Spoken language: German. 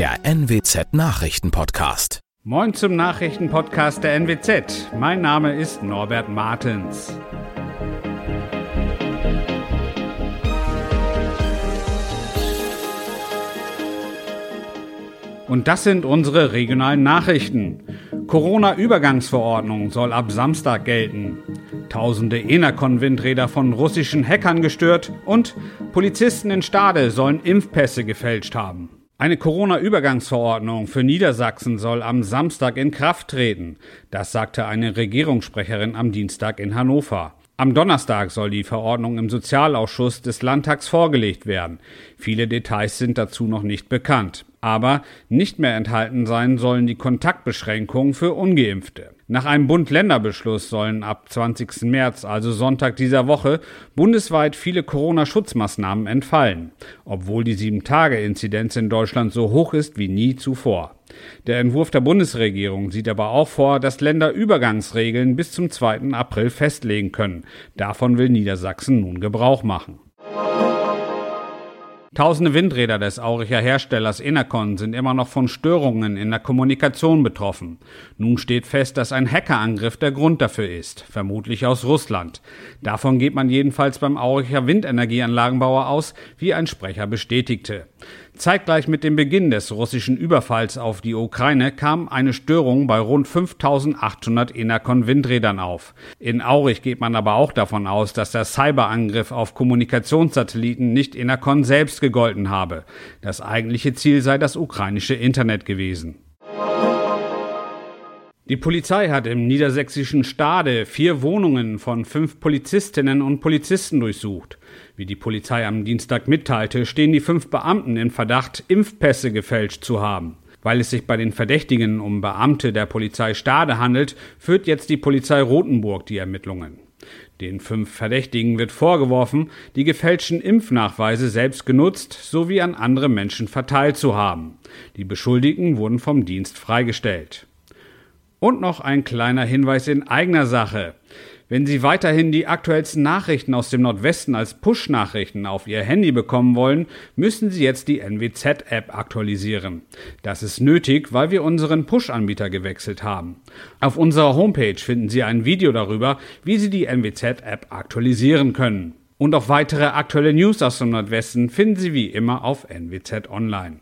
der NWZ Nachrichtenpodcast. Moin zum Nachrichtenpodcast der NWZ. Mein Name ist Norbert Martens. Und das sind unsere regionalen Nachrichten. Corona-Übergangsverordnung soll ab Samstag gelten. Tausende Enercon-Windräder von russischen Hackern gestört und Polizisten in Stade sollen Impfpässe gefälscht haben. Eine Corona-Übergangsverordnung für Niedersachsen soll am Samstag in Kraft treten. Das sagte eine Regierungssprecherin am Dienstag in Hannover. Am Donnerstag soll die Verordnung im Sozialausschuss des Landtags vorgelegt werden. Viele Details sind dazu noch nicht bekannt. Aber nicht mehr enthalten sein sollen die Kontaktbeschränkungen für ungeimpfte. Nach einem Bund-Länder-Beschluss sollen ab 20. März, also Sonntag dieser Woche, bundesweit viele Corona-Schutzmaßnahmen entfallen, obwohl die 7-Tage-Inzidenz in Deutschland so hoch ist wie nie zuvor. Der Entwurf der Bundesregierung sieht aber auch vor, dass Länder Übergangsregeln bis zum 2. April festlegen können. Davon will Niedersachsen nun Gebrauch machen. Tausende Windräder des Auricher Herstellers Enercon sind immer noch von Störungen in der Kommunikation betroffen. Nun steht fest, dass ein Hackerangriff der Grund dafür ist, vermutlich aus Russland. Davon geht man jedenfalls beim Auricher Windenergieanlagenbauer aus, wie ein Sprecher bestätigte. Zeitgleich mit dem Beginn des russischen Überfalls auf die Ukraine kam eine Störung bei rund 5800 Enercon-Windrädern auf. In Aurich geht man aber auch davon aus, dass der Cyberangriff auf Kommunikationssatelliten nicht Enercon selbst gegolten habe. Das eigentliche Ziel sei das ukrainische Internet gewesen. Die Polizei hat im niedersächsischen Stade vier Wohnungen von fünf Polizistinnen und Polizisten durchsucht. Wie die Polizei am Dienstag mitteilte, stehen die fünf Beamten in Verdacht, Impfpässe gefälscht zu haben. Weil es sich bei den Verdächtigen um Beamte der Polizei Stade handelt, führt jetzt die Polizei Rothenburg die Ermittlungen. Den fünf Verdächtigen wird vorgeworfen, die gefälschten Impfnachweise selbst genutzt sowie an andere Menschen verteilt zu haben. Die Beschuldigten wurden vom Dienst freigestellt. Und noch ein kleiner Hinweis in eigener Sache. Wenn Sie weiterhin die aktuellsten Nachrichten aus dem Nordwesten als Push-Nachrichten auf Ihr Handy bekommen wollen, müssen Sie jetzt die NWZ-App aktualisieren. Das ist nötig, weil wir unseren Push-Anbieter gewechselt haben. Auf unserer Homepage finden Sie ein Video darüber, wie Sie die NWZ-App aktualisieren können. Und auch weitere aktuelle News aus dem Nordwesten finden Sie wie immer auf NWZ Online.